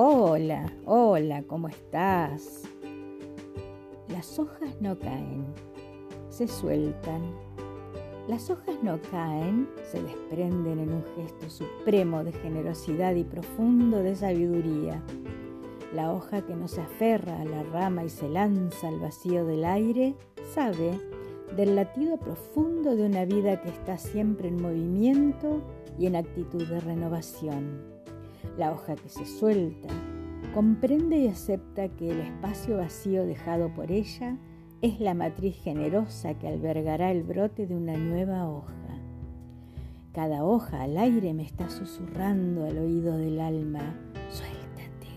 Hola, hola, ¿cómo estás? Las hojas no caen, se sueltan. Las hojas no caen, se desprenden en un gesto supremo de generosidad y profundo de sabiduría. La hoja que no se aferra a la rama y se lanza al vacío del aire sabe del latido profundo de una vida que está siempre en movimiento y en actitud de renovación. La hoja que se suelta comprende y acepta que el espacio vacío dejado por ella es la matriz generosa que albergará el brote de una nueva hoja. Cada hoja al aire me está susurrando al oído del alma, suéltate,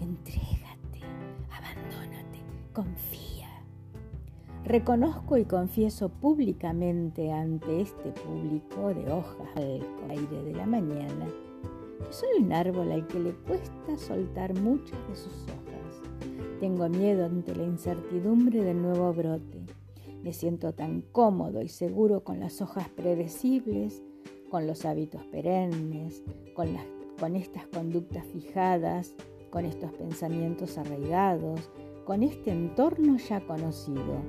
entrégate, abandónate, confía. Reconozco y confieso públicamente ante este público de hojas al aire de la mañana soy un árbol al que le cuesta soltar muchas de sus hojas. Tengo miedo ante la incertidumbre del nuevo brote. Me siento tan cómodo y seguro con las hojas predecibles, con los hábitos perennes, con, las, con estas conductas fijadas, con estos pensamientos arraigados, con este entorno ya conocido.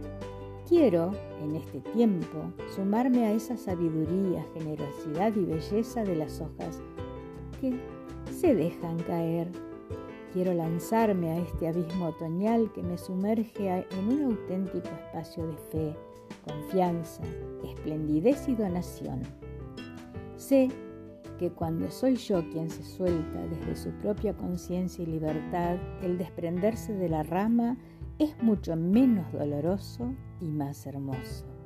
Quiero, en este tiempo, sumarme a esa sabiduría, generosidad y belleza de las hojas se dejan caer. Quiero lanzarme a este abismo otoñal que me sumerge en un auténtico espacio de fe, confianza, esplendidez y donación. Sé que cuando soy yo quien se suelta desde su propia conciencia y libertad, el desprenderse de la rama es mucho menos doloroso y más hermoso.